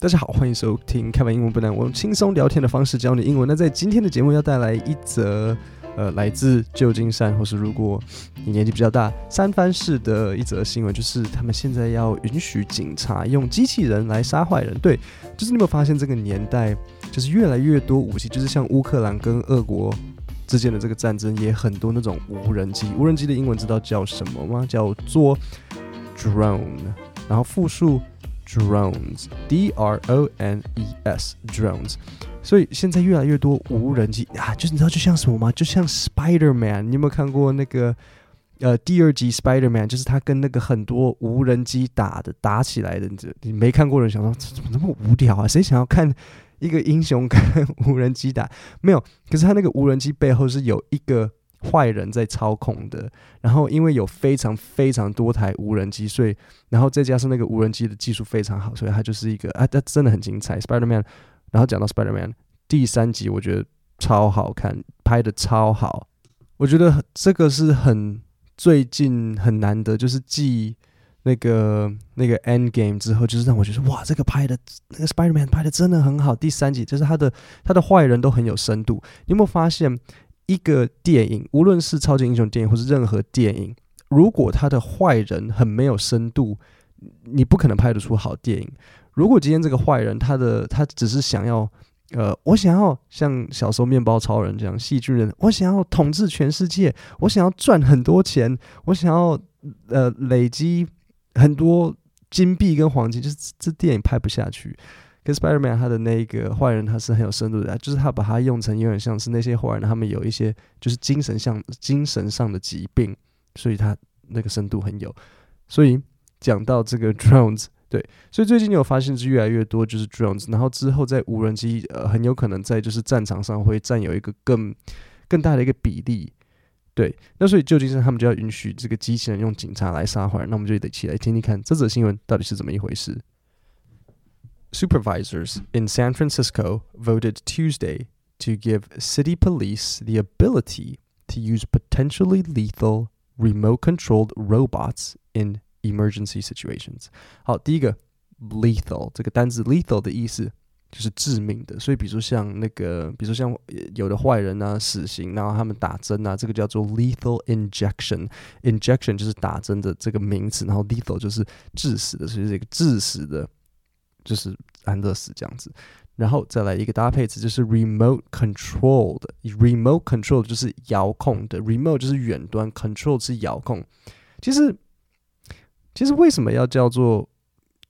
大家好，欢迎收听开玩英文不难，我用轻松聊天的方式教你英文。那在今天的节目要带来一则，呃，来自旧金山，或是如果你年纪比较大，三藩市的一则新闻，就是他们现在要允许警察用机器人来杀坏人。对，就是你有没有发现这个年代，就是越来越多武器，就是像乌克兰跟俄国之间的这个战争，也很多那种无人机。无人机的英文知道叫什么吗？叫做 drone，然后复数。Drones，D R O N E S，drones。所以现在越来越多无人机啊，就是你知道就像什么吗？就像 Spider-Man，你有没有看过那个呃第二集 Spider-Man？就是他跟那个很多无人机打的打起来的，你你没看过人想说怎么那么无聊啊？谁想要看一个英雄跟无人机打？没有，可是他那个无人机背后是有一个。坏人在操控的，然后因为有非常非常多台无人机，所以然后再加上那个无人机的技术非常好，所以它就是一个啊，它真的很精彩。Spider-Man，然后讲到 Spider-Man 第三集，我觉得超好看，拍得超好。我觉得这个是很最近很难得，就是继那个那个 Endgame 之后，就是让我觉得哇，这个拍的那个 Spider-Man 拍的真的很好。第三集就是他的他的坏人都很有深度，你有没有发现？一个电影，无论是超级英雄电影或是任何电影，如果他的坏人很没有深度，你不可能拍得出好电影。如果今天这个坏人，他的他只是想要，呃，我想要像小时候面包超人这样细菌人，我想要统治全世界，我想要赚很多钱，我想要呃累积很多金币跟黄金，就是这电影拍不下去。跟 Spider-Man 他的那个坏人，他是很有深度的，就是他把它用成有点像是那些坏人，他们有一些就是精神上精神上的疾病，所以他那个深度很有。所以讲到这个 drones，对，所以最近你有发现是越来越多就是 drones，然后之后在无人机呃很有可能在就是战场上会占有一个更更大的一个比例，对，那所以旧金山他们就要允许这个机器人用警察来杀坏人，那我们就得起来听听看这则新闻到底是怎么一回事。Supervisors in San Francisco voted Tuesday to give city police the ability to use potentially lethal remote-controlled robots in emergency situations。好，第一个 lethal 这个单字 lethal 的意思就是致命的，所以比如说像那个，比如说像有的坏人啊，死刑，然后他们打针啊，这个叫做 lethal injection。injection 就是打针的这个名词，然后 lethal 就是致死的，所以这个致死的。 就是安乐死这样子，然后再来一个搭配词，就是 remote controlled。remote controled 就是遥控的，remote 就是远端，control 是遥控。其实，其实为什么要叫做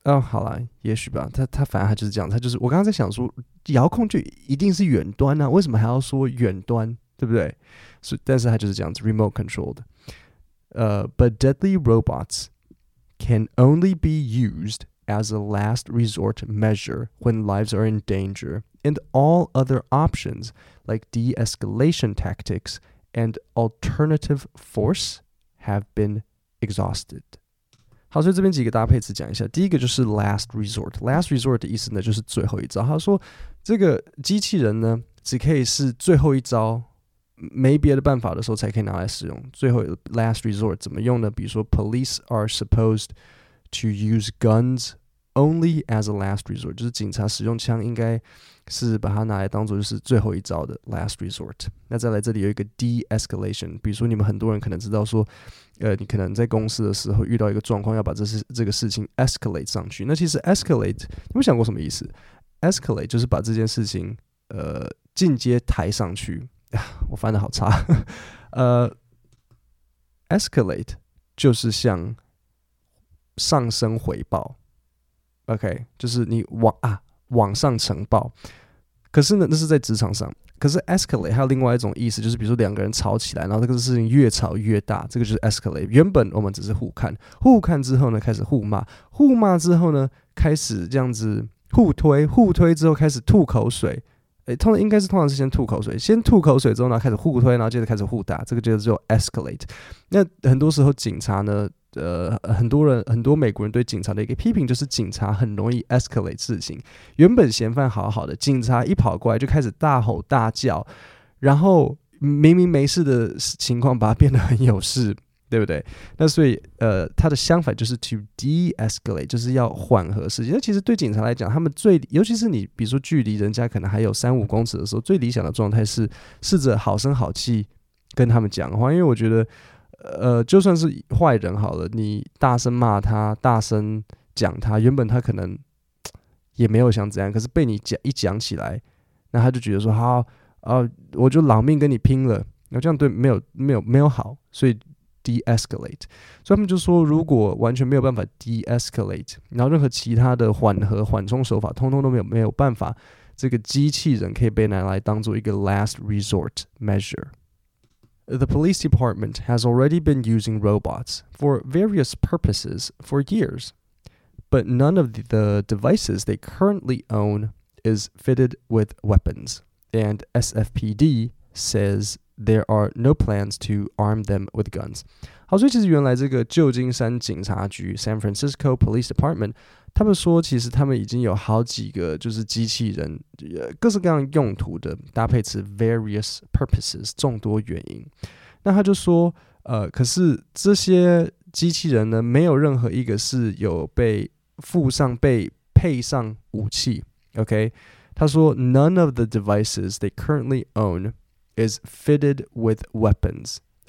嗯、好啦，也许吧。他他反正他就是这样，他就是我刚刚在想说，遥控就一定是远端、啊？为什么还要说远端？对不对？是，但是他就是这样子，remote controlled。呃、，but deadly robots can only be used as a last resort measure when lives are in danger, and all other options like de-escalation tactics and alternative force have been exhausted. 好，所以这边几个搭配词讲一下。第一个就是 last resort。last resort 的意思呢，就是最后一招。他说，这个机器人呢，只可以是最后一招，没别的办法的时候才可以拿来使用。最后 last resort 怎么用呢？比如说，police are supposed to use guns。 Only as a last resort，就是警察使用枪应该是把它拿来当做就是最后一招的 last resort。那再来这里有一个 de-escalation，比如说你们很多人可能知道说，呃，你可能在公司的时候遇到一个状况，要把这事这个事情 escalate 上去。那其实 escalate，你有想过什么意思？escalate 就是把这件事情呃进阶抬上去。我翻的好差。呃，escalate 就是向上升回报。OK，就是你往啊往上呈报，可是呢，那是在职场上。可是 escalate 还有另外一种意思，就是比如说两个人吵起来，然后这个事情越吵越大，这个就是 escalate。原本我们只是互看，互看之后呢，开始互骂，互骂之后呢，开始这样子互推，互推之后开始吐口水。诶，通常应该是通常是先吐口水，先吐口水之后呢，开始互推，然后接着开始互打，这个就是叫 escalate。那很多时候警察呢。呃，很多人，很多美国人对警察的一个批评就是，警察很容易 escalate 事情。原本嫌犯好好的，警察一跑过来就开始大吼大叫，然后明明没事的情况把它变得很有事，对不对？那所以呃，它的相反就是 to de-escalate，就是要缓和事情。那其实对警察来讲，他们最尤其是你比如说距离人家可能还有三五公尺的时候，最理想的状态是试着好声好气跟他们讲话，因为我觉得呃，就算是坏人好了，你大声骂他，大声讲他，原本他可能也没有想怎样，可是被你讲一讲起来，那他就觉得说好啊，我就老命跟你拼了。那这样对没有没有没有好，所以 de-escalate，所以他们就说，如果完全没有办法 de-escalate，然后任何其他的缓和缓冲手法，通通都没有没有办法，这个机器人可以被拿来当做一个 last resort measure。The police department has already been using robots for various purposes for years, but none of the devices they currently own is fitted with weapons, and SFPD says There are no plans to arm them with guns。好，所以其实原来这个旧金山警察局 （San Francisco Police Department） 他们说，其实他们已经有好几个就是机器人，呃，各式各样用途的搭配词 （various purposes） 众多原因。那他就说，呃，可是这些机器人呢，没有任何一个是有被附上、被配上武器。OK，他说，None of the devices they currently own。is fitted with weapons.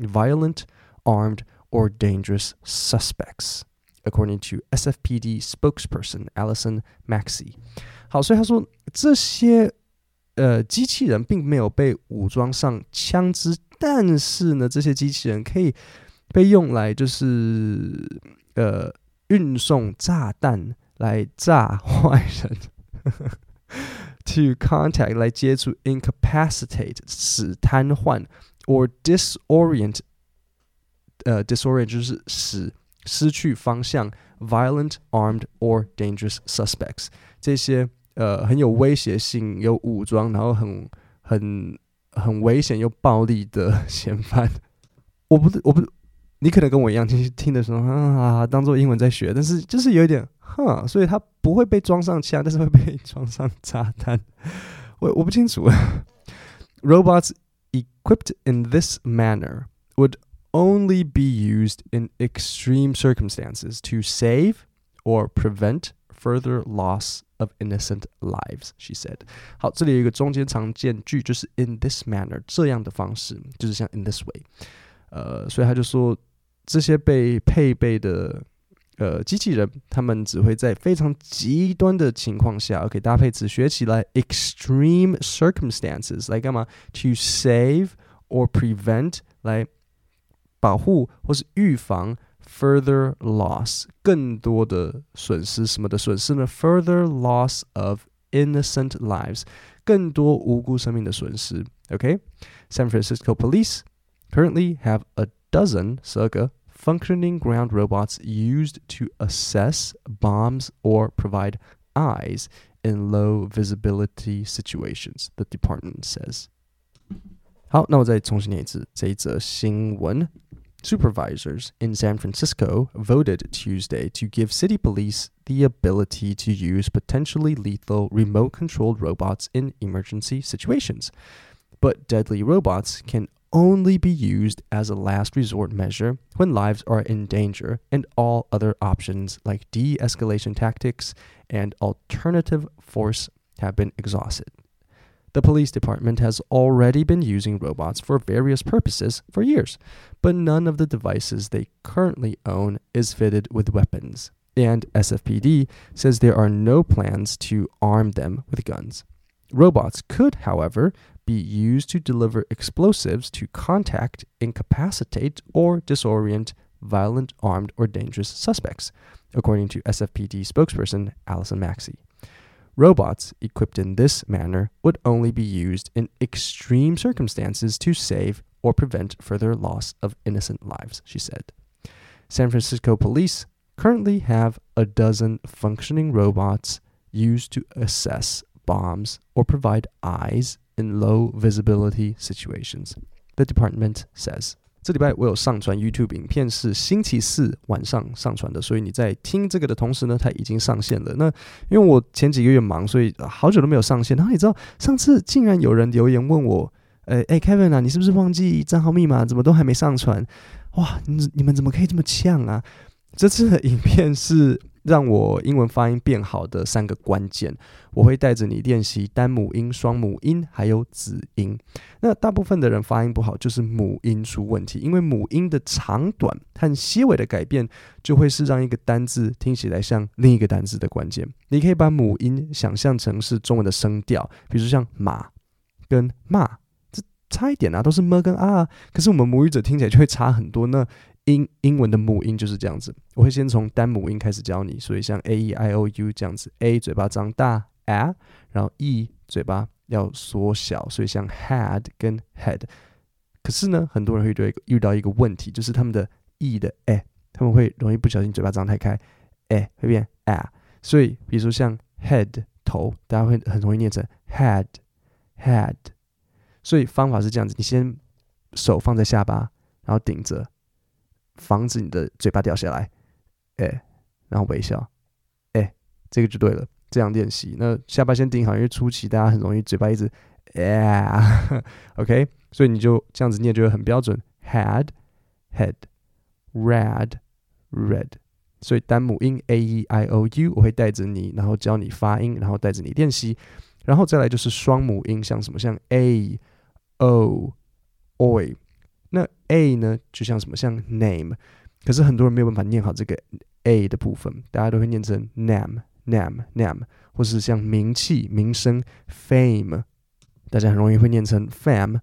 violent, armed, or dangerous suspects, according to SFPD spokesperson Allison Maxey. 好，所以他说这些呃机器人并没有被武装上枪支，但是呢，这些机器人可以被用来就是呃运送炸弹。来炸坏人，to contact 来接触，incapacitate 使瘫痪 ，or disorient，呃，disorient 就是使失去方向，violent, armed or dangerous suspects 这些呃很有威胁性、有武装，然后很很很危险又暴力的 嫌犯。我不，我不，你可能跟我一样，听听的时候啊，当做英文在学，但是就是有一点。哼，所以他不会被装上枪，但是会被 装上炸弹。我我不清楚。Robots equipped in this manner would only be used in extreme circumstances to save or prevent further loss of innocent lives, she said. 好，这里有一个中间常见句，就是 in this manner 这样的方式，就是像 in this way。呃，所以他就说这些被配备的。 呃，机器人他们只会在非常极端的情况下，OK，搭配词学起来，extreme circumstances 来干嘛？To save or prevent 来保护或是预防 further loss 更多的损失，什么的损失呢？Further loss of innocent lives 更多无辜生命的损失。OK，San Francisco Police currently have a dozen 十二个。 functioning ground robots used to assess bombs or provide eyes in low visibility situations, the department says. 好，那我再重新念一次这一则新闻。Supervisors in San Francisco voted Tuesday to give city police the ability to use potentially lethal remote controlled robots in emergency situations. But deadly robots can only be used as a last resort measure when lives are in danger and all other options like de escalation tactics and alternative force have been exhausted. The police department has already been using robots for various purposes for years, but none of the devices they currently own is fitted with weapons. And SFPD says there are no plans to arm them with guns. Robots could, however, be used to deliver explosives to contact, incapacitate, or disorient violent, armed, or dangerous suspects, according to SFPD spokesperson Allison Maxey. Robots equipped in this manner would only be used in extreme circumstances to save or prevent further loss of innocent lives, she said. San Francisco police currently have a dozen functioning robots used to assess bombs or provide eyes in low visibility situations. The department says. 这礼拜我有上传 YouTube 影片，是星期四晚上上传的，所以你在听这个的同时呢，它已经上线了。那因为我前几个月忙，所以好久都没有上线。然后你知道，上次竟然有人留言问我，诶诶，Kevin 啊，你是不是忘记账号密码？怎么都还没上传？哇，你你们怎么可以这么呛啊？这次的影片是。让我英文发音变好的三个关键，我会带着你练习单母音、双母音，还有子音。那大部分的人发音不好，就是母音出问题，因为母音的长短和些微的改变，就会是让一个单字听起来像另一个单字的关键。你可以把母音想象成是中文的声调，比如像马跟骂，这差一点啊，都是么跟啊，可是我们母语者听起来就会差很多那。英英文的母音就是这样子，我会先从单母音开始教你，所以像 a e i o u 这样子，a 嘴巴张大，a，然后 e 嘴巴要缩小，所以像 Head 跟 head。可是呢，很多人会对遇到一个问题，就是他们的 e 的 a，他们会容易不小心嘴巴张太开，a 会变 a。所以比如说像 head 头，大家会很容易念成 Head Head，。所以方法是这样子，你先手放在下巴，然后顶着。防止你的嘴巴掉下来，哎、然后微笑，哎、这个就对了。这样练习，那下巴先顶好，因为初期大家很容易嘴巴一直，哎、，OK，所以你就这样子念就会很标准。Had, head, red, red。所以单母音 a e i o u 我会带着你，然后教你发音，然后带着你练习，然后再来就是双母音，像什么像 a, o, oi。那 a 呢，就像什么，像 name，可是很多人没有办法念好这个 a 的部分，大家都会念成 name，name，name，或是像名气、名声 fame，大家很容易会念成 fam。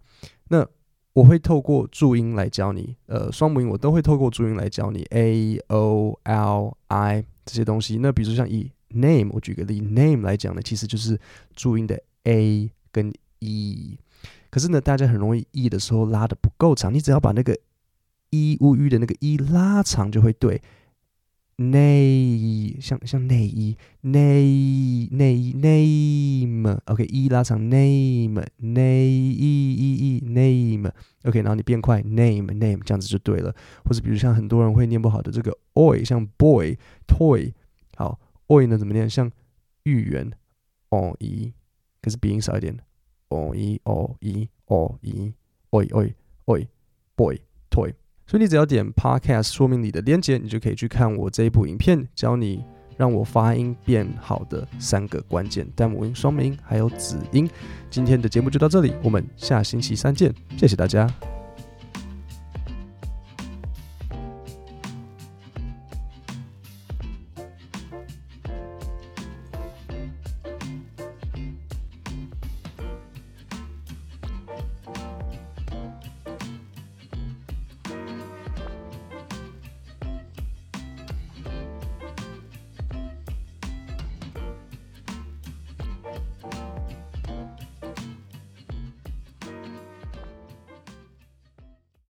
那我会透过注音来教你，呃，双母音我都会透过注音来教你 a o l i 这些东西。那比如像以 name，我举个例，name 来讲呢，其实就是注音的 a 跟 e。可是呢，大家很容易 e 的时候拉得不够长，你只要把那个 e 乌 u 的那个 e 拉长就会对。内像像内衣内内衣 name，OK，e 拉长 name 内衣 e e name，OK，然后你变快 name name 这样子就对了。或者比如像很多人会念不好的这个 oi，像 boy toy，好 oi 呢怎么念？像芋圆 oi，可是鼻音少一点。哦一哦一哦一，oi oi oi boy toy，所以你只要点 podcast 说明里的链接，你就可以去看我这一部影片，教你让我发音变好的三个关键单母音、双母音还有子音。今天的节目就到这里，我们下星期三见，谢谢大家。